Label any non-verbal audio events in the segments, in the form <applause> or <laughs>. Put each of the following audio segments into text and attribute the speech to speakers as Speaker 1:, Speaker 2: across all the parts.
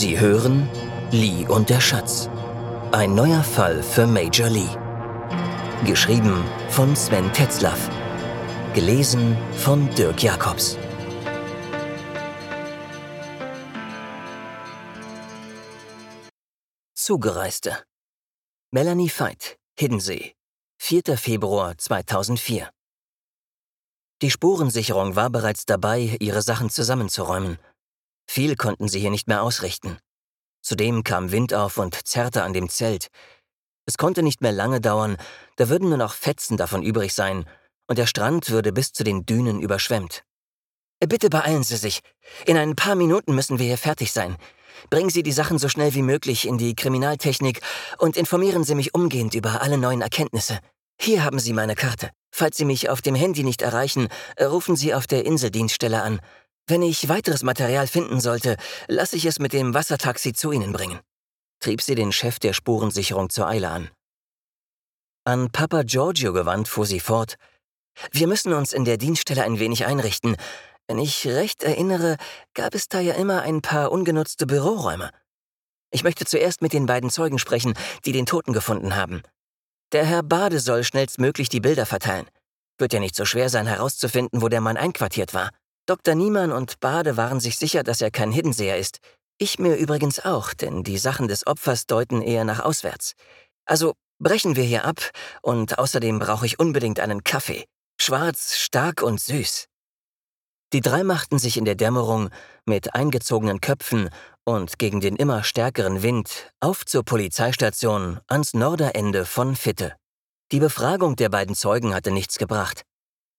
Speaker 1: Sie hören Lee und der Schatz. Ein neuer Fall für Major Lee. Geschrieben von Sven Tetzlaff. Gelesen von Dirk Jacobs. Zugereiste. Melanie Veit, Hiddensee. 4. Februar 2004. Die Spurensicherung war bereits dabei, ihre Sachen zusammenzuräumen. Viel konnten sie hier nicht mehr ausrichten. Zudem kam Wind auf und zerrte an dem Zelt. Es konnte nicht mehr lange dauern, da würden nur noch Fetzen davon übrig sein, und der Strand würde bis zu den Dünen überschwemmt. Bitte beeilen Sie sich. In ein paar Minuten müssen wir hier fertig sein. Bringen Sie die Sachen so schnell wie möglich in die Kriminaltechnik und informieren Sie mich umgehend über alle neuen Erkenntnisse. Hier haben Sie meine Karte. Falls Sie mich auf dem Handy nicht erreichen, rufen Sie auf der Inseldienststelle an. Wenn ich weiteres Material finden sollte, lasse ich es mit dem Wassertaxi zu Ihnen bringen, trieb sie den Chef der Spurensicherung zur Eile an. An Papa Giorgio gewandt fuhr sie fort. Wir müssen uns in der Dienststelle ein wenig einrichten. Wenn ich recht erinnere, gab es da ja immer ein paar ungenutzte Büroräume. Ich möchte zuerst mit den beiden Zeugen sprechen, die den Toten gefunden haben. Der Herr Bade soll schnellstmöglich die Bilder verteilen. Wird ja nicht so schwer sein, herauszufinden, wo der Mann einquartiert war. Dr. Niemann und Bade waren sich sicher, dass er kein Hiddenseher ist. Ich mir übrigens auch, denn die Sachen des Opfers deuten eher nach auswärts. Also brechen wir hier ab und außerdem brauche ich unbedingt einen Kaffee. Schwarz, stark und süß. Die drei machten sich in der Dämmerung mit eingezogenen Köpfen und gegen den immer stärkeren Wind auf zur Polizeistation ans Norderende von Fitte. Die Befragung der beiden Zeugen hatte nichts gebracht.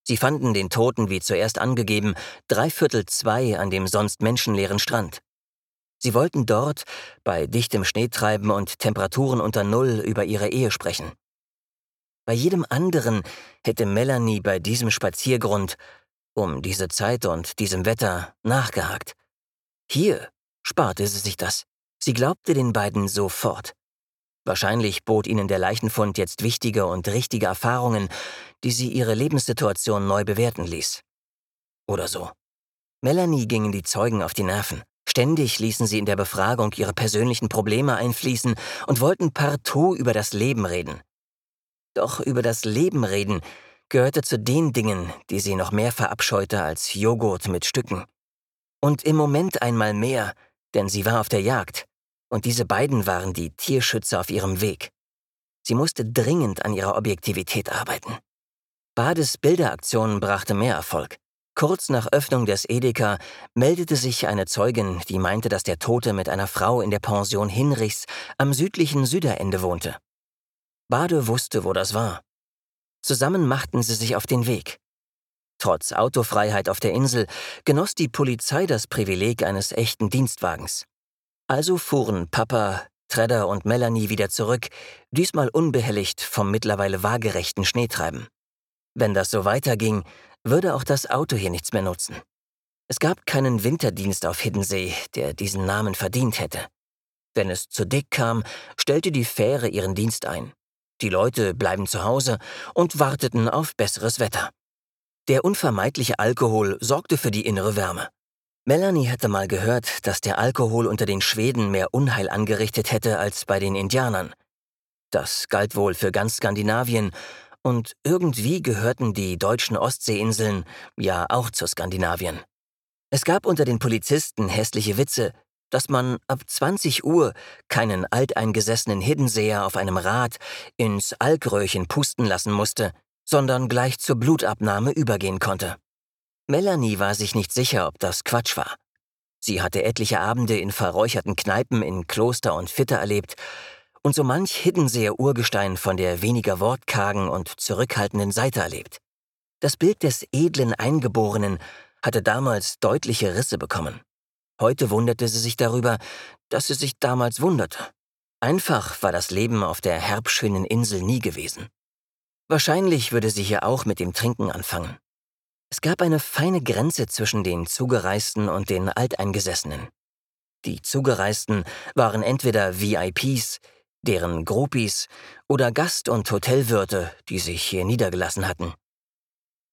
Speaker 1: Sie fanden den Toten, wie zuerst angegeben, dreiviertel zwei an dem sonst menschenleeren Strand. Sie wollten dort, bei dichtem Schneetreiben und Temperaturen unter Null, über ihre Ehe sprechen. Bei jedem anderen hätte Melanie bei diesem Spaziergrund, um diese Zeit und diesem Wetter, nachgehakt. Hier sparte sie sich das. Sie glaubte den beiden sofort. Wahrscheinlich bot ihnen der Leichenfund jetzt wichtige und richtige Erfahrungen, die sie ihre Lebenssituation neu bewerten ließ. Oder so. Melanie gingen die Zeugen auf die Nerven. Ständig ließen sie in der Befragung ihre persönlichen Probleme einfließen und wollten partout über das Leben reden. Doch über das Leben reden gehörte zu den Dingen, die sie noch mehr verabscheute als Joghurt mit Stücken. Und im Moment einmal mehr, denn sie war auf der Jagd, und diese beiden waren die Tierschützer auf ihrem Weg. Sie musste dringend an ihrer Objektivität arbeiten. Bades Bilderaktion brachte mehr Erfolg. Kurz nach Öffnung des Edeka meldete sich eine Zeugin, die meinte, dass der Tote mit einer Frau in der Pension Hinrichs am südlichen Süderende wohnte. Bade wusste, wo das war. Zusammen machten sie sich auf den Weg. Trotz Autofreiheit auf der Insel genoss die Polizei das Privileg eines echten Dienstwagens. Also fuhren Papa, Tredder und Melanie wieder zurück, diesmal unbehelligt vom mittlerweile waagerechten Schneetreiben. Wenn das so weiterging, würde auch das Auto hier nichts mehr nutzen. Es gab keinen Winterdienst auf Hiddensee, der diesen Namen verdient hätte. Wenn es zu dick kam, stellte die Fähre ihren Dienst ein. Die Leute bleiben zu Hause und warteten auf besseres Wetter. Der unvermeidliche Alkohol sorgte für die innere Wärme. Melanie hätte mal gehört, dass der Alkohol unter den Schweden mehr Unheil angerichtet hätte als bei den Indianern. Das galt wohl für ganz Skandinavien, und irgendwie gehörten die deutschen Ostseeinseln ja auch zu Skandinavien. Es gab unter den Polizisten hässliche Witze, dass man ab 20 Uhr keinen alteingesessenen Hiddenseher auf einem Rad ins Alkröhrchen pusten lassen musste, sondern gleich zur Blutabnahme übergehen konnte. Melanie war sich nicht sicher, ob das Quatsch war. Sie hatte etliche Abende in verräucherten Kneipen in Kloster und Fitte erlebt und so manch Hiddenseer Urgestein von der weniger wortkargen und zurückhaltenden Seite erlebt. Das Bild des edlen Eingeborenen hatte damals deutliche Risse bekommen. Heute wunderte sie sich darüber, dass sie sich damals wunderte. Einfach war das Leben auf der herbschönen Insel nie gewesen. Wahrscheinlich würde sie hier auch mit dem Trinken anfangen. Es gab eine feine Grenze zwischen den Zugereisten und den Alteingesessenen. Die Zugereisten waren entweder VIPs, deren Groupies oder Gast- und Hotelwirte, die sich hier niedergelassen hatten.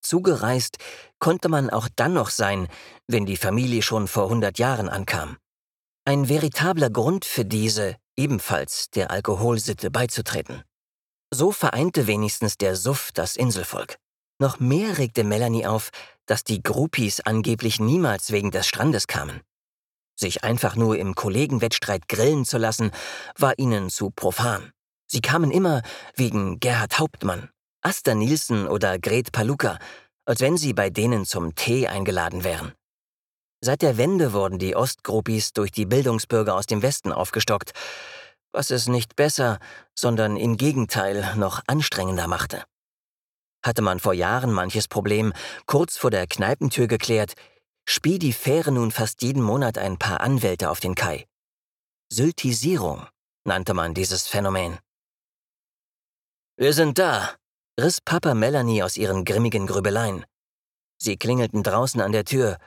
Speaker 1: Zugereist konnte man auch dann noch sein, wenn die Familie schon vor hundert Jahren ankam. Ein veritabler Grund für diese, ebenfalls der Alkoholsitte beizutreten. So vereinte wenigstens der Suff das Inselvolk. Noch mehr regte Melanie auf, dass die Groupies angeblich niemals wegen des Strandes kamen. Sich einfach nur im Kollegenwettstreit grillen zu lassen, war ihnen zu profan. Sie kamen immer wegen Gerhard Hauptmann, Asta Nielsen oder Gret Paluka, als wenn sie bei denen zum Tee eingeladen wären. Seit der Wende wurden die Ostgruppis durch die Bildungsbürger aus dem Westen aufgestockt, was es nicht besser, sondern im Gegenteil noch anstrengender machte. Hatte man vor Jahren manches Problem kurz vor der Kneipentür geklärt, spie die Fähre nun fast jeden Monat ein paar Anwälte auf den Kai. Syltisierung nannte man dieses Phänomen. Wir sind da, riss Papa Melanie aus ihren grimmigen Grübeleien. Sie klingelten draußen an der Tür.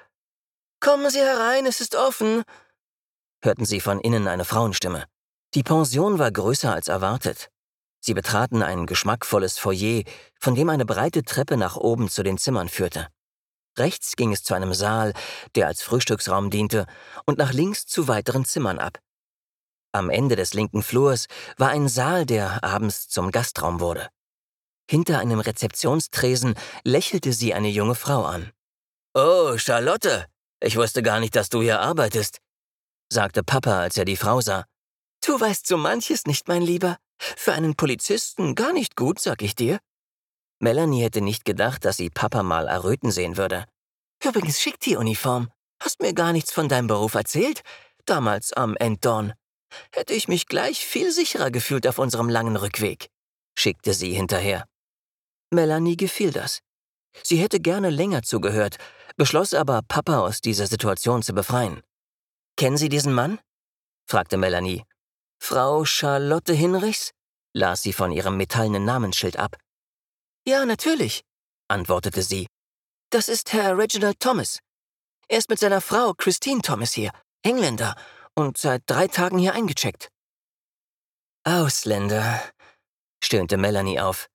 Speaker 1: Kommen Sie herein, es ist offen, hörten sie von innen eine Frauenstimme. Die Pension war größer als erwartet. Sie betraten ein geschmackvolles Foyer, von dem eine breite Treppe nach oben zu den Zimmern führte. Rechts ging es zu einem Saal, der als Frühstücksraum diente, und nach links zu weiteren Zimmern ab. Am Ende des linken Flurs war ein Saal, der abends zum Gastraum wurde. Hinter einem Rezeptionstresen lächelte sie eine junge Frau an. Oh, Charlotte, ich wusste gar nicht, dass du hier arbeitest, sagte Papa, als er die Frau sah. Du weißt so manches nicht, mein Lieber. Für einen Polizisten gar nicht gut, sag ich dir. Melanie hätte nicht gedacht, dass sie Papa mal erröten sehen würde. Übrigens schick die Uniform. Hast mir gar nichts von deinem Beruf erzählt? Damals am Enddorn. Hätte ich mich gleich viel sicherer gefühlt auf unserem langen Rückweg, schickte sie hinterher. Melanie gefiel das. Sie hätte gerne länger zugehört, beschloss aber, Papa aus dieser Situation zu befreien. Kennen Sie diesen Mann? fragte Melanie. Frau Charlotte Hinrichs? las sie von ihrem metallenen Namensschild ab. Ja, natürlich, antwortete sie. Das ist Herr Reginald Thomas. Er ist mit seiner Frau Christine Thomas hier, Engländer, und seit drei Tagen hier eingecheckt. Ausländer, stöhnte Melanie auf.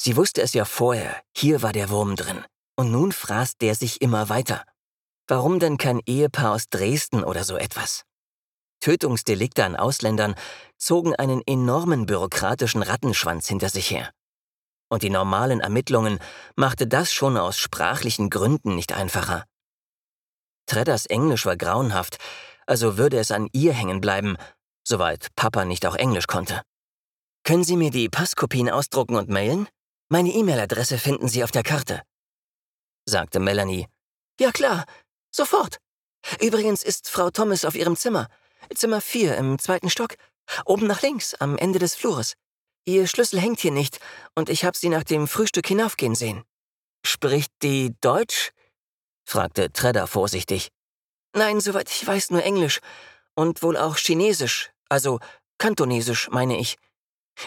Speaker 1: Sie wusste es ja vorher, hier war der Wurm drin. Und nun fraß der sich immer weiter. Warum denn kein Ehepaar aus Dresden oder so etwas? Tötungsdelikte an Ausländern zogen einen enormen bürokratischen Rattenschwanz hinter sich her. Und die normalen Ermittlungen machte das schon aus sprachlichen Gründen nicht einfacher. Tredders Englisch war grauenhaft, also würde es an ihr hängen bleiben, soweit Papa nicht auch Englisch konnte. Können Sie mir die Passkopien ausdrucken und mailen? Meine E-Mail-Adresse finden Sie auf der Karte, sagte Melanie. Ja klar, sofort. Übrigens ist Frau Thomas auf ihrem Zimmer. Zimmer 4 im zweiten Stock. Oben nach links, am Ende des Flures. Ihr Schlüssel hängt hier nicht und ich habe sie nach dem Frühstück hinaufgehen sehen. Spricht die Deutsch? fragte Tredder vorsichtig. Nein, soweit ich weiß, nur Englisch. Und wohl auch Chinesisch, also Kantonesisch, meine ich.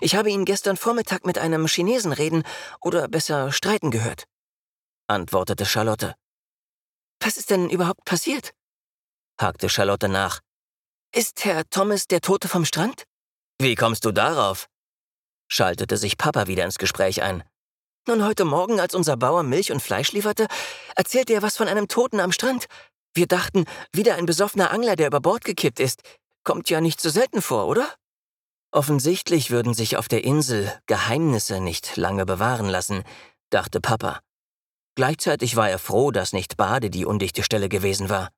Speaker 1: Ich habe ihn gestern Vormittag mit einem Chinesen reden oder besser streiten gehört, antwortete Charlotte. Was ist denn überhaupt passiert? hakte Charlotte nach. Ist Herr Thomas der Tote vom Strand? Wie kommst du darauf? schaltete sich Papa wieder ins Gespräch ein. Nun, heute Morgen, als unser Bauer Milch und Fleisch lieferte, erzählte er was von einem Toten am Strand. Wir dachten, wieder ein besoffener Angler, der über Bord gekippt ist. Kommt ja nicht so selten vor, oder? Offensichtlich würden sich auf der Insel Geheimnisse nicht lange bewahren lassen, dachte Papa. Gleichzeitig war er froh, dass nicht Bade die undichte Stelle gewesen war.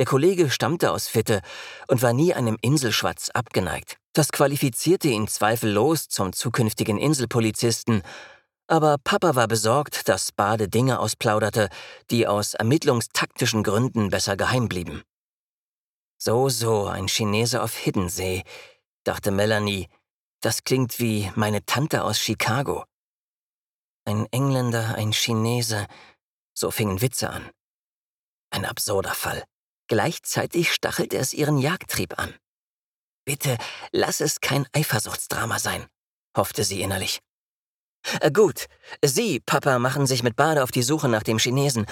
Speaker 1: Der Kollege stammte aus Fitte und war nie einem Inselschwatz abgeneigt. Das qualifizierte ihn zweifellos zum zukünftigen Inselpolizisten, aber Papa war besorgt, dass Bade Dinge ausplauderte, die aus ermittlungstaktischen Gründen besser geheim blieben. So, so, ein Chinese auf Hiddensee, dachte Melanie. Das klingt wie meine Tante aus Chicago. Ein Engländer, ein Chinese, so fingen Witze an. Ein absurder Fall. Gleichzeitig stachelte es ihren Jagdtrieb an. Bitte, lass es kein Eifersuchtsdrama sein, hoffte sie innerlich. Äh, gut, Sie, Papa, machen sich mit Bade auf die Suche nach dem Chinesen.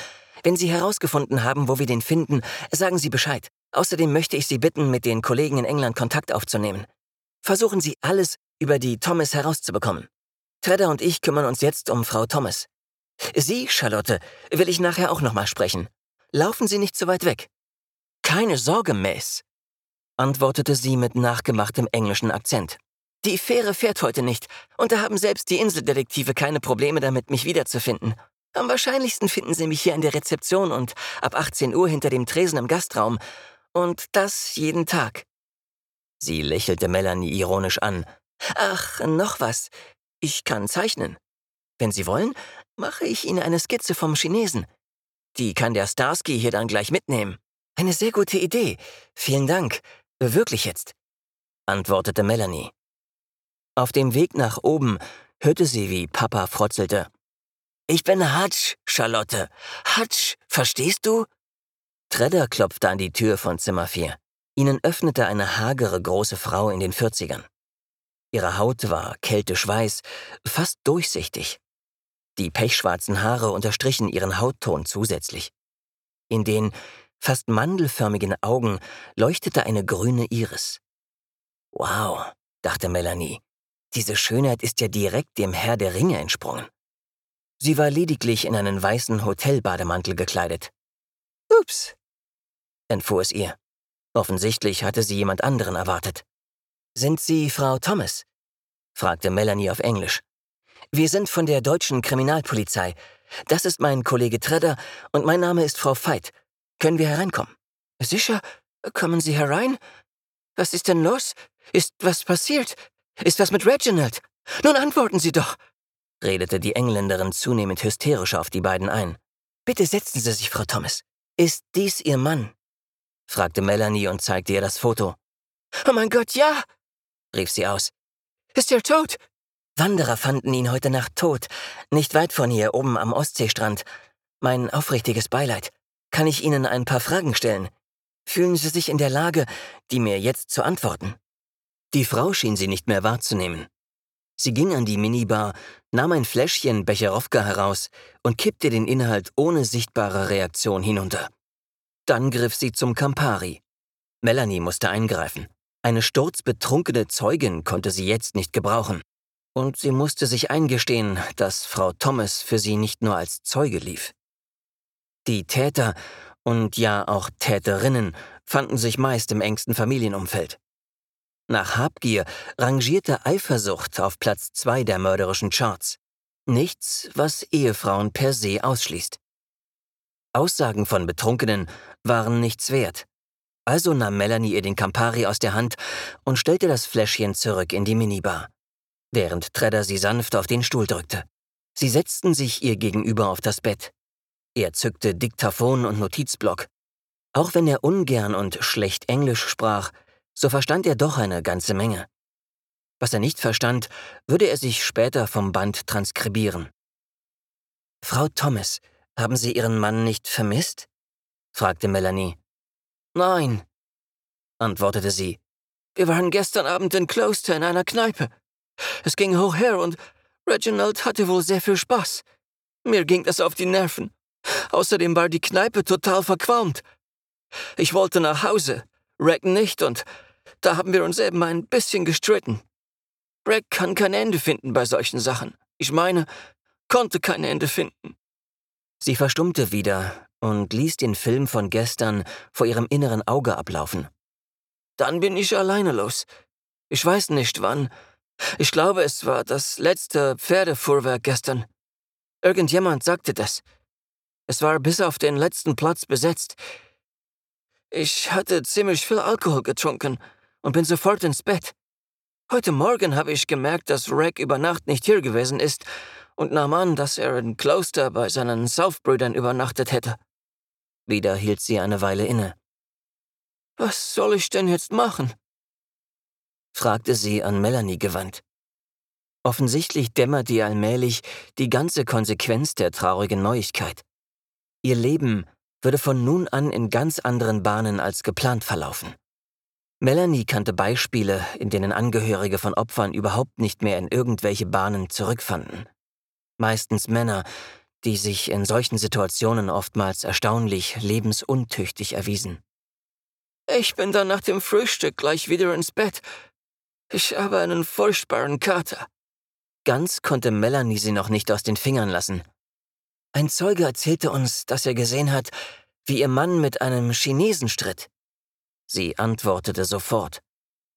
Speaker 1: Wenn Sie herausgefunden haben, wo wir den finden, sagen Sie Bescheid. Außerdem möchte ich Sie bitten, mit den Kollegen in England Kontakt aufzunehmen. Versuchen Sie alles über die Thomas herauszubekommen. Tredder und ich kümmern uns jetzt um Frau Thomas. Sie, Charlotte, will ich nachher auch nochmal sprechen. Laufen Sie nicht zu weit weg. Keine Sorge, Mace, antwortete sie mit nachgemachtem englischen Akzent. Die Fähre fährt heute nicht, und da haben selbst die Inseldetektive keine Probleme damit, mich wiederzufinden. Am wahrscheinlichsten finden Sie mich hier in der Rezeption und ab 18 Uhr hinter dem Tresen im Gastraum. Und das jeden Tag. Sie lächelte Melanie ironisch an. Ach, noch was. Ich kann zeichnen. Wenn Sie wollen, mache ich Ihnen eine Skizze vom Chinesen. Die kann der Starsky hier dann gleich mitnehmen. Eine sehr gute Idee. Vielen Dank. Wirklich jetzt, antwortete Melanie. Auf dem Weg nach oben hörte sie, wie Papa frotzelte. Ich bin Hutch, Charlotte. Hutch, verstehst du? Tredder klopfte an die Tür von Zimmer 4. Ihnen öffnete eine hagere große Frau in den 40ern. Ihre Haut war kältisch weiß, fast durchsichtig. Die pechschwarzen Haare unterstrichen ihren Hautton zusätzlich. In den fast mandelförmigen Augen leuchtete eine grüne Iris. Wow, dachte Melanie, diese Schönheit ist ja direkt dem Herr der Ringe entsprungen. Sie war lediglich in einen weißen Hotelbademantel gekleidet. Ups, entfuhr es ihr. Offensichtlich hatte sie jemand anderen erwartet. Sind Sie Frau Thomas? fragte Melanie auf Englisch. Wir sind von der deutschen Kriminalpolizei. Das ist mein Kollege Tredder und mein Name ist Frau Veit. Können wir hereinkommen? Sicher. Kommen Sie herein? Was ist denn los? Ist was passiert? Ist was mit Reginald? Nun antworten Sie doch, redete die Engländerin zunehmend hysterischer auf die beiden ein. Bitte setzen Sie sich, Frau Thomas. Ist dies Ihr Mann? fragte Melanie und zeigte ihr das Foto. Oh mein Gott, ja, rief sie aus. Ist er tot? Wanderer fanden ihn heute Nacht tot, nicht weit von hier, oben am Ostseestrand. Mein aufrichtiges Beileid. Kann ich Ihnen ein paar Fragen stellen? Fühlen Sie sich in der Lage, die mir jetzt zu antworten? Die Frau schien sie nicht mehr wahrzunehmen. Sie ging an die Minibar, nahm ein Fläschchen Becherowka heraus und kippte den Inhalt ohne sichtbare Reaktion hinunter. Dann griff sie zum Campari. Melanie musste eingreifen. Eine sturzbetrunkene Zeugin konnte sie jetzt nicht gebrauchen. Und sie musste sich eingestehen, dass Frau Thomas für sie nicht nur als Zeuge lief. Die Täter und ja auch Täterinnen fanden sich meist im engsten Familienumfeld. Nach Habgier rangierte Eifersucht auf Platz zwei der mörderischen Charts. Nichts, was Ehefrauen per se ausschließt. Aussagen von Betrunkenen waren nichts wert. Also nahm Melanie ihr den Campari aus der Hand und stellte das Fläschchen zurück in die Minibar, während Tredder sie sanft auf den Stuhl drückte. Sie setzten sich ihr gegenüber auf das Bett. Er zückte Diktaphon und Notizblock. Auch wenn er ungern und schlecht Englisch sprach, so verstand er doch eine ganze Menge. Was er nicht verstand, würde er sich später vom Band transkribieren. Frau Thomas, haben Sie Ihren Mann nicht vermisst? fragte Melanie. Nein, antwortete sie. Wir waren gestern Abend in Closter in einer Kneipe. Es ging hoch her und Reginald hatte wohl sehr viel Spaß. Mir ging das auf die Nerven. Außerdem war die Kneipe total verqualmt. Ich wollte nach Hause, Reg nicht und da haben wir uns eben ein bisschen gestritten. Greg kann kein Ende finden bei solchen Sachen. Ich meine, konnte kein Ende finden. Sie verstummte wieder und ließ den Film von gestern vor ihrem inneren Auge ablaufen. Dann bin ich alleine los. Ich weiß nicht wann. Ich glaube, es war das letzte Pferdefuhrwerk gestern. Irgendjemand sagte das. Es war bis auf den letzten Platz besetzt. Ich hatte ziemlich viel Alkohol getrunken und bin sofort ins Bett. Heute Morgen habe ich gemerkt, dass Reg über Nacht nicht hier gewesen ist und nahm an, dass er in Kloster bei seinen Saufbrüdern übernachtet hätte. Wieder hielt sie eine Weile inne. Was soll ich denn jetzt machen? fragte sie an Melanie gewandt. Offensichtlich dämmerte ihr allmählich die ganze Konsequenz der traurigen Neuigkeit. Ihr Leben würde von nun an in ganz anderen Bahnen als geplant verlaufen. Melanie kannte Beispiele, in denen Angehörige von Opfern überhaupt nicht mehr in irgendwelche Bahnen zurückfanden. Meistens Männer, die sich in solchen Situationen oftmals erstaunlich lebensuntüchtig erwiesen. Ich bin dann nach dem Frühstück gleich wieder ins Bett. Ich habe einen furchtbaren Kater. Ganz konnte Melanie sie noch nicht aus den Fingern lassen. Ein Zeuge erzählte uns, dass er gesehen hat, wie ihr Mann mit einem Chinesen stritt. Sie antwortete sofort.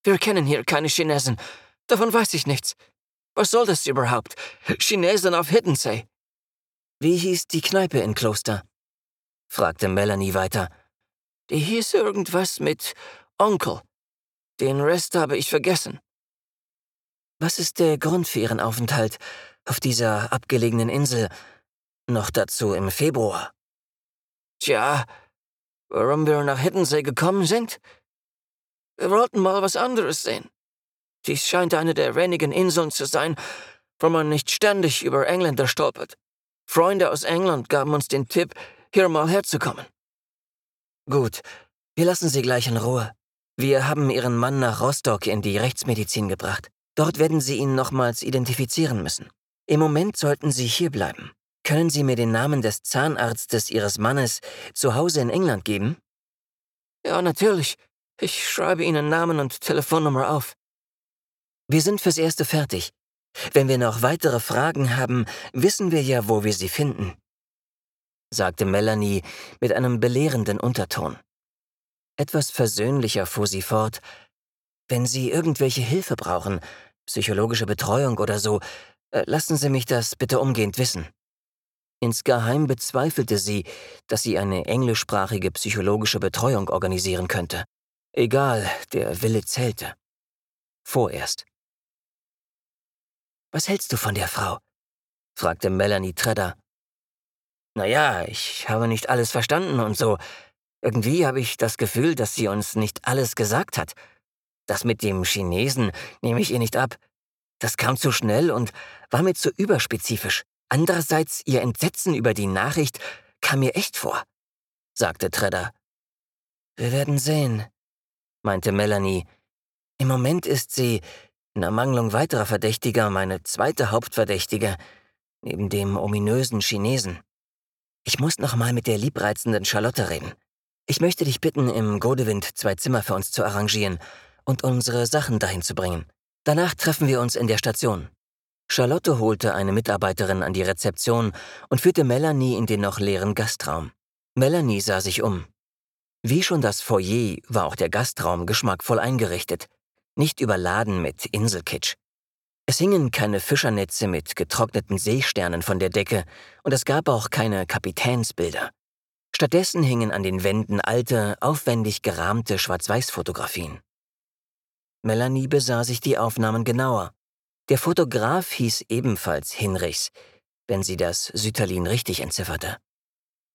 Speaker 2: Wir kennen hier keine Chinesen. Davon weiß ich nichts. Was soll das überhaupt? Chinesen auf Hiddensee.
Speaker 1: Wie hieß die Kneipe in Kloster? fragte Melanie weiter.
Speaker 2: Die hieß irgendwas mit Onkel. Den Rest habe ich vergessen.
Speaker 1: Was ist der Grund für Ihren Aufenthalt auf dieser abgelegenen Insel? Noch dazu im Februar.
Speaker 2: Tja, warum wir nach Hiddensee gekommen sind? Wir wollten mal was anderes sehen. Dies scheint eine der wenigen Inseln zu sein, wo man nicht ständig über Engländer stolpert. Freunde aus England gaben uns den Tipp, hier mal herzukommen.
Speaker 1: Gut, wir lassen Sie gleich in Ruhe. Wir haben Ihren Mann nach Rostock in die Rechtsmedizin gebracht. Dort werden Sie ihn nochmals identifizieren müssen. Im Moment sollten Sie hier bleiben. Können Sie mir den Namen des Zahnarztes Ihres Mannes zu Hause in England geben?
Speaker 2: Ja, natürlich. Ich schreibe Ihnen Namen und Telefonnummer auf.
Speaker 1: Wir sind fürs Erste fertig. Wenn wir noch weitere Fragen haben, wissen wir ja, wo wir sie finden, sagte Melanie mit einem belehrenden Unterton. Etwas versöhnlicher fuhr sie fort. Wenn Sie irgendwelche Hilfe brauchen, psychologische Betreuung oder so, äh, lassen Sie mich das bitte umgehend wissen. Insgeheim bezweifelte sie, dass sie eine englischsprachige psychologische Betreuung organisieren könnte. Egal, der Wille zählte. Vorerst. Was hältst du von der Frau? fragte Melanie Tredder.
Speaker 2: Naja, ich habe nicht alles verstanden und so. Irgendwie habe ich das Gefühl, dass sie uns nicht alles gesagt hat. Das mit dem Chinesen nehme ich ihr nicht ab. Das kam zu schnell und war mir zu überspezifisch. Andererseits ihr Entsetzen über die Nachricht kam mir echt vor, sagte Tredder.
Speaker 1: Wir werden sehen, meinte Melanie. Im Moment ist sie, in Ermangelung weiterer Verdächtiger, meine zweite Hauptverdächtige, neben dem ominösen Chinesen. Ich muss noch mal mit der liebreizenden Charlotte reden. Ich möchte dich bitten, im Godewind zwei Zimmer für uns zu arrangieren und unsere Sachen dahin zu bringen. Danach treffen wir uns in der Station. Charlotte holte eine Mitarbeiterin an die Rezeption und führte Melanie in den noch leeren Gastraum. Melanie sah sich um. Wie schon das Foyer war auch der Gastraum geschmackvoll eingerichtet, nicht überladen mit Inselkitsch. Es hingen keine Fischernetze mit getrockneten Seesternen von der Decke und es gab auch keine Kapitänsbilder. Stattdessen hingen an den Wänden alte, aufwendig gerahmte Schwarz-Weiß-Fotografien. Melanie besah sich die Aufnahmen genauer. Der Fotograf hieß ebenfalls Hinrichs, wenn sie das Sütterlin richtig entzifferte.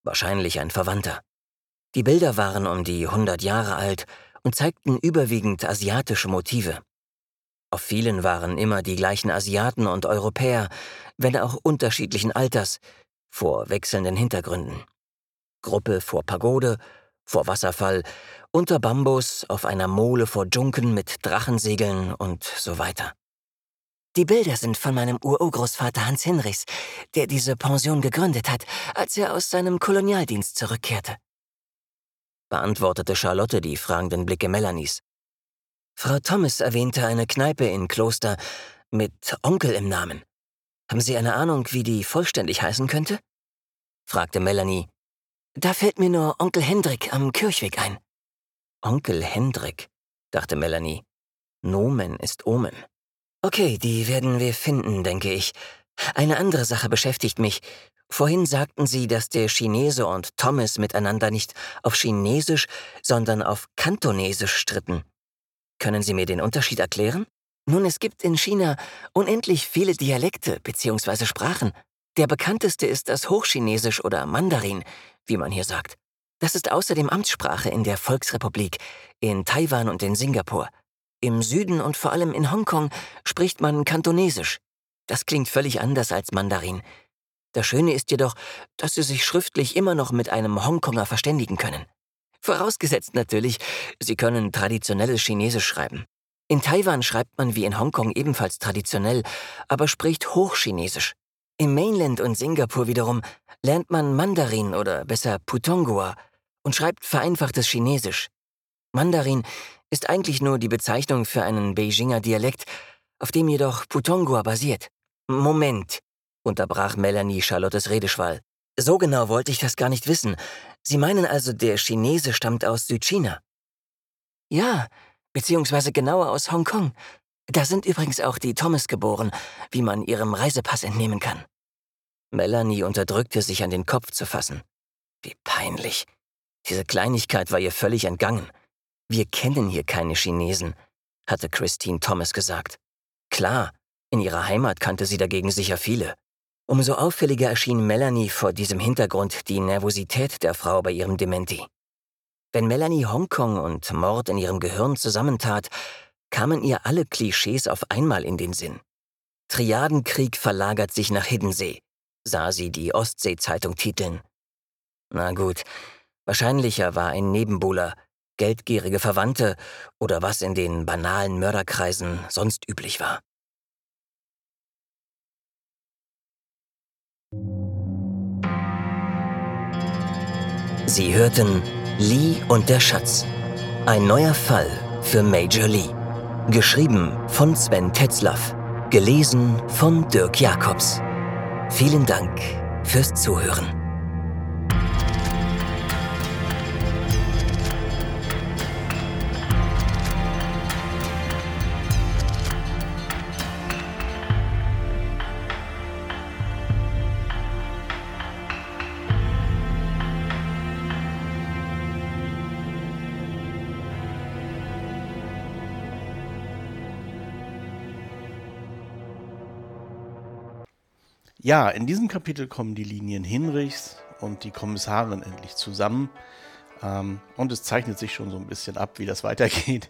Speaker 1: Wahrscheinlich ein Verwandter. Die Bilder waren um die 100 Jahre alt und zeigten überwiegend asiatische Motive. Auf vielen waren immer die gleichen Asiaten und Europäer, wenn auch unterschiedlichen Alters, vor wechselnden Hintergründen. Gruppe vor Pagode, vor Wasserfall, unter Bambus, auf einer Mole vor Dschunken mit Drachensegeln und so weiter. Die Bilder sind von meinem Ururgroßvater Hans Hinrichs, der diese Pension gegründet hat, als er aus seinem Kolonialdienst zurückkehrte. Beantwortete Charlotte die fragenden Blicke Melanies. Frau Thomas erwähnte eine Kneipe in Kloster mit Onkel im Namen. Haben Sie eine Ahnung, wie die vollständig heißen könnte? fragte Melanie. Da fällt mir nur Onkel Hendrik am Kirchweg ein. Onkel Hendrik, dachte Melanie. Nomen ist Omen. Okay, die werden wir finden, denke ich. Eine andere Sache beschäftigt mich. Vorhin sagten Sie, dass der Chinese und Thomas miteinander nicht auf Chinesisch, sondern auf Kantonesisch stritten. Können Sie mir den Unterschied erklären? Nun, es gibt in China unendlich viele Dialekte bzw. Sprachen. Der bekannteste ist das Hochchinesisch oder Mandarin, wie man hier sagt. Das ist außerdem Amtssprache in der Volksrepublik, in Taiwan und in Singapur. Im Süden und vor allem in Hongkong spricht man Kantonesisch. Das klingt völlig anders als Mandarin. Das Schöne ist jedoch, dass Sie sich schriftlich immer noch mit einem Hongkonger verständigen können. Vorausgesetzt natürlich, Sie können traditionelles Chinesisch schreiben. In Taiwan schreibt man wie in Hongkong ebenfalls traditionell, aber spricht Hochchinesisch. Im Mainland und Singapur wiederum lernt man Mandarin oder besser Putongua und schreibt vereinfachtes Chinesisch. Mandarin ist eigentlich nur die Bezeichnung für einen Beijinger Dialekt, auf dem jedoch Putongua basiert. Moment, unterbrach Melanie Charlottes Redeschwall. So genau wollte ich das gar nicht wissen. Sie meinen also, der Chinese stammt aus Südchina? Ja, beziehungsweise genauer aus Hongkong. Da sind übrigens auch die Thomas geboren, wie man ihrem Reisepass entnehmen kann. Melanie unterdrückte sich an den Kopf zu fassen. Wie peinlich. Diese Kleinigkeit war ihr völlig entgangen. Wir kennen hier keine Chinesen, hatte Christine Thomas gesagt. Klar, in ihrer Heimat kannte sie dagegen sicher viele. Umso auffälliger erschien Melanie vor diesem Hintergrund die Nervosität der Frau bei ihrem Dementi. Wenn Melanie Hongkong und Mord in ihrem Gehirn zusammentat, kamen ihr alle Klischees auf einmal in den Sinn. Triadenkrieg verlagert sich nach Hiddensee, sah sie die Ostsee-Zeitung titeln. Na gut, wahrscheinlicher war ein Nebenbuhler, geldgierige Verwandte oder was in den banalen Mörderkreisen sonst üblich war. Sie hörten Lee und der Schatz. Ein neuer Fall für Major Lee. Geschrieben von Sven Tetzlaff. Gelesen von Dirk Jacobs. Vielen Dank fürs Zuhören.
Speaker 3: Ja, in diesem Kapitel kommen die Linien Hinrichs und die Kommissarin endlich zusammen. Ähm, und es zeichnet sich schon so ein bisschen ab, wie das <laughs> weitergeht,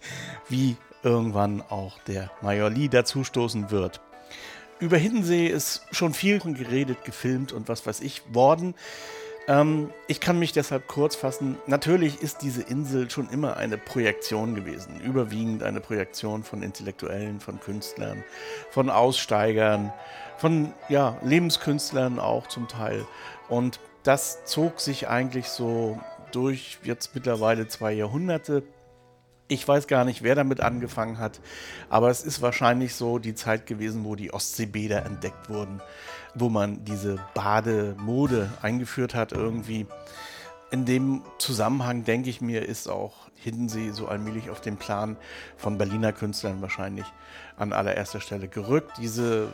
Speaker 3: wie irgendwann auch der Major Lee dazustoßen wird. Über Hiddensee ist schon viel geredet, gefilmt und was weiß ich worden. Ähm, ich kann mich deshalb kurz fassen. Natürlich ist diese Insel schon immer eine Projektion gewesen. Überwiegend eine Projektion von Intellektuellen, von Künstlern, von Aussteigern von ja, Lebenskünstlern auch zum Teil. Und das zog sich eigentlich so durch jetzt mittlerweile zwei Jahrhunderte. Ich weiß gar nicht, wer damit angefangen hat, aber es ist wahrscheinlich so die Zeit gewesen, wo die Ostseebäder entdeckt wurden, wo man diese Bademode eingeführt hat irgendwie. In dem Zusammenhang, denke ich mir, ist auch Hiddensee so allmählich auf den Plan von Berliner Künstlern wahrscheinlich an allererster Stelle gerückt. Diese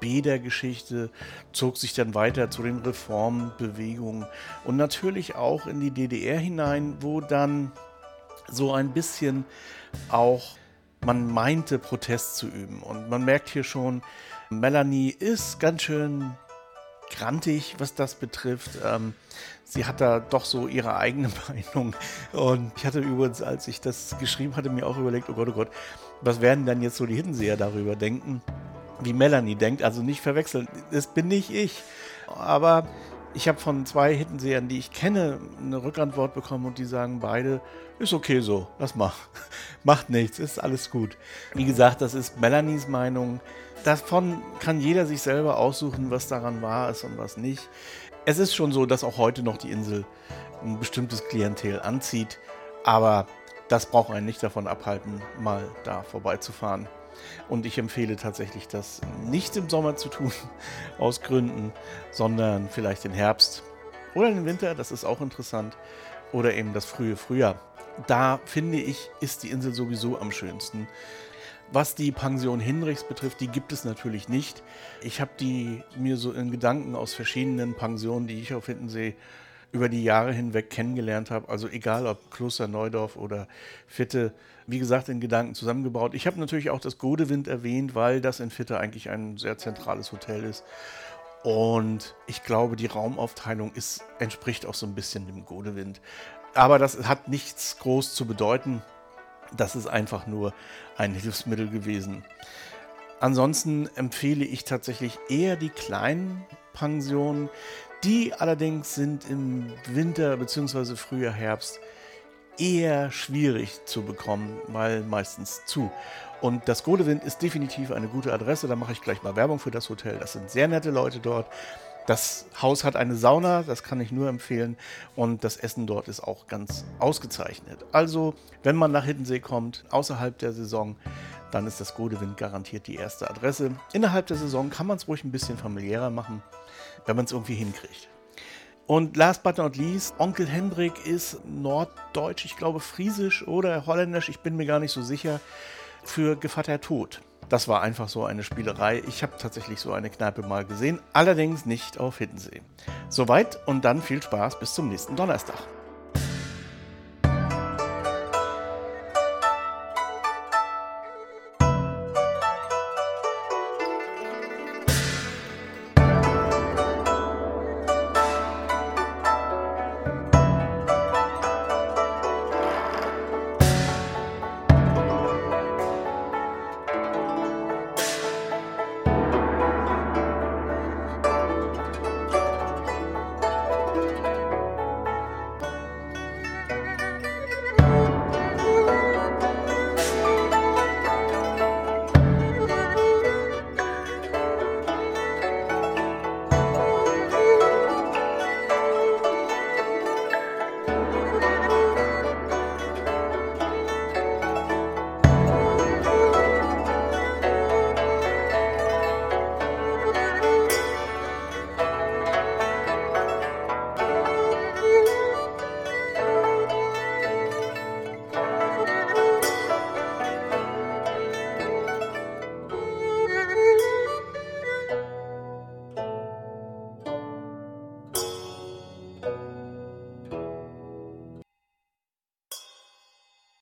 Speaker 3: Bädergeschichte zog sich dann weiter zu den Reformbewegungen und natürlich auch in die DDR hinein, wo dann so ein bisschen auch man meinte, Protest zu üben. Und man merkt hier schon, Melanie ist ganz schön grantig, was das betrifft. Ähm, sie hat da doch so ihre eigene <laughs> Meinung. Und ich hatte übrigens, als ich das geschrieben hatte, mir auch überlegt, oh Gott, oh Gott, was werden dann jetzt so die Hiddenseher darüber denken? wie Melanie denkt. Also nicht verwechseln. Das bin nicht ich. Aber ich habe von zwei Hittensehern, die ich kenne, eine Rückantwort bekommen und die sagen beide, ist okay so, lass mal. <laughs> Macht nichts, ist alles gut. Wie gesagt, das ist Melanies Meinung. Davon kann jeder sich selber aussuchen, was daran wahr ist und was nicht. Es ist schon so, dass auch heute noch die Insel ein bestimmtes Klientel anzieht, aber das braucht einen nicht davon abhalten, mal da vorbeizufahren. Und ich empfehle tatsächlich, das nicht im Sommer zu tun, <laughs> aus Gründen, sondern vielleicht im Herbst oder im Winter, das ist auch interessant, oder eben das frühe Frühjahr. Da finde ich, ist die Insel sowieso am schönsten. Was die Pension Hinrichs betrifft, die gibt es natürlich nicht. Ich habe die mir so in Gedanken aus verschiedenen Pensionen, die ich auf Hittensee über die Jahre hinweg kennengelernt habe. Also egal ob Kloster Neudorf oder Fitte, wie gesagt, in Gedanken zusammengebaut. Ich habe natürlich auch das Godewind erwähnt, weil das in Fitte eigentlich ein sehr zentrales Hotel ist. Und ich glaube, die Raumaufteilung ist, entspricht auch so ein bisschen dem Godewind. Aber das hat nichts groß zu bedeuten. Das ist einfach nur ein Hilfsmittel gewesen. Ansonsten empfehle ich tatsächlich eher die kleinen Pensionen, die allerdings sind im Winter bzw. Frühjahr, Herbst eher schwierig zu bekommen, weil meistens zu. Und das Godewind ist definitiv eine gute Adresse. Da mache ich gleich mal Werbung für das Hotel. Das sind sehr nette Leute dort. Das Haus hat eine Sauna, das kann ich nur empfehlen. Und das Essen dort ist auch ganz ausgezeichnet. Also, wenn man nach Hiddensee kommt, außerhalb der Saison, dann ist das Godewind garantiert die erste Adresse. Innerhalb der Saison kann man es ruhig ein bisschen familiärer machen wenn man es irgendwie hinkriegt. Und last but not least, Onkel Hendrik ist norddeutsch, ich glaube friesisch oder holländisch, ich bin mir gar nicht so sicher, für Gevatter Tod. Das war einfach so eine Spielerei. Ich habe tatsächlich so eine Kneipe mal gesehen, allerdings nicht auf Hiddensee. Soweit und dann viel Spaß bis zum nächsten Donnerstag.